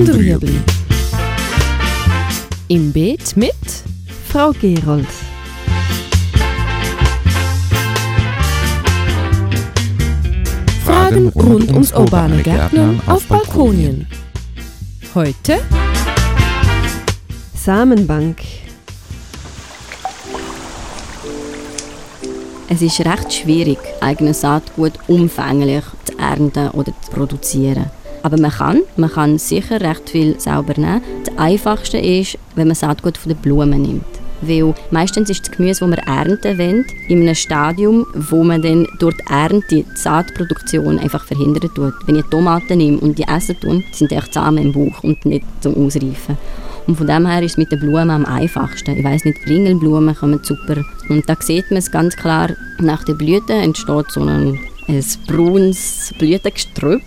und Rüebli. Im Beet mit Frau Gerold. Fragen rund ums urbane Gärtnern auf Balkonien. Heute Samenbank. Es ist recht schwierig, eigenes Saatgut umfänglich zu ernten oder zu produzieren. Aber man kann, man kann sicher recht viel sauber nehmen. Das Einfachste ist, wenn man Saatgut von den Blumen nimmt. Weil meistens ist das Gemüse, das wir ernten wollen, in einem Stadium, wo man dann durch die Ernte die Saatproduktion einfach verhindern tut. Wenn ich Tomaten nehme und die essen tue, sind die Samen im Bauch und nicht zum Ausreifen. Und von dem her ist es mit den Blumen am einfachsten. Ich weiß nicht, Ringelblumen kommen super. Und da sieht man es ganz klar, nach der Blüte entsteht so ein, ein braunes Blütengestrüpp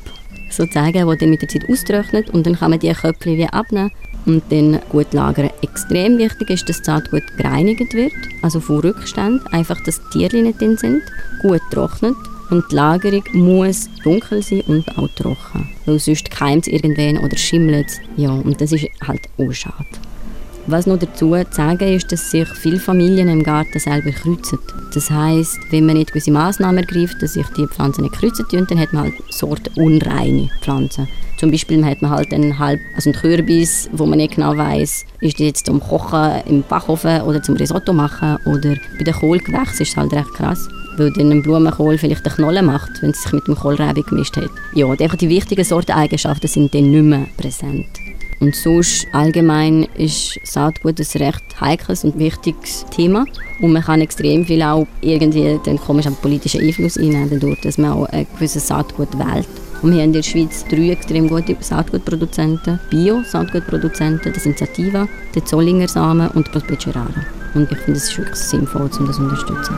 sozusagen, das dann mit der Zeit austrocknet und dann kann man die Köpfe wie abnehmen und dann gut lagern. Extrem wichtig ist, dass das Saatgut gereinigt wird, also von Rückständen, einfach, dass die Tiere nicht drin sind, gut trocknet und die Lagerung muss dunkel sein und auch trocken, weil sonst keimt es irgendwann oder schimmelt Ja, und das ist halt auch schade. Was noch dazu zu sagen ist, dass sich viele Familien im Garten selber kreuzen. Das heißt, wenn man nicht gewisse Maßnahmen ergreift, dass sich die Pflanzen nicht kreuzen tun, dann hat man halt sortenunreine Pflanzen. Zum Beispiel hat man halt einen halb, also einen Kürbis, wo man nicht genau weiß, ist der jetzt zum Kochen im Backofen oder zum Risotto machen oder bei den Kohlgewächsen ist es halt recht krass weil dann ein Blumenkohl vielleicht eine Knolle macht, wenn es sich mit dem Kohlrabi gemischt hat. Ja, die wichtigen Sorteneigenschaften sind dann nicht mehr präsent. Und sonst allgemein ist Saatgut ein recht heikles und wichtiges Thema. Und man kann extrem viel auch irgendwie den komischen politischen Einfluss einnehmen, dadurch, dass man auch ein gewisses Saatgut wählt. Und wir haben in der Schweiz drei extrem gute Saatgutproduzenten. Bio-Saatgutproduzenten, das sind der Zollinger Samen und Prospecirara. Und ich finde, es ist wirklich sinnvoll, um das zu unterstützen.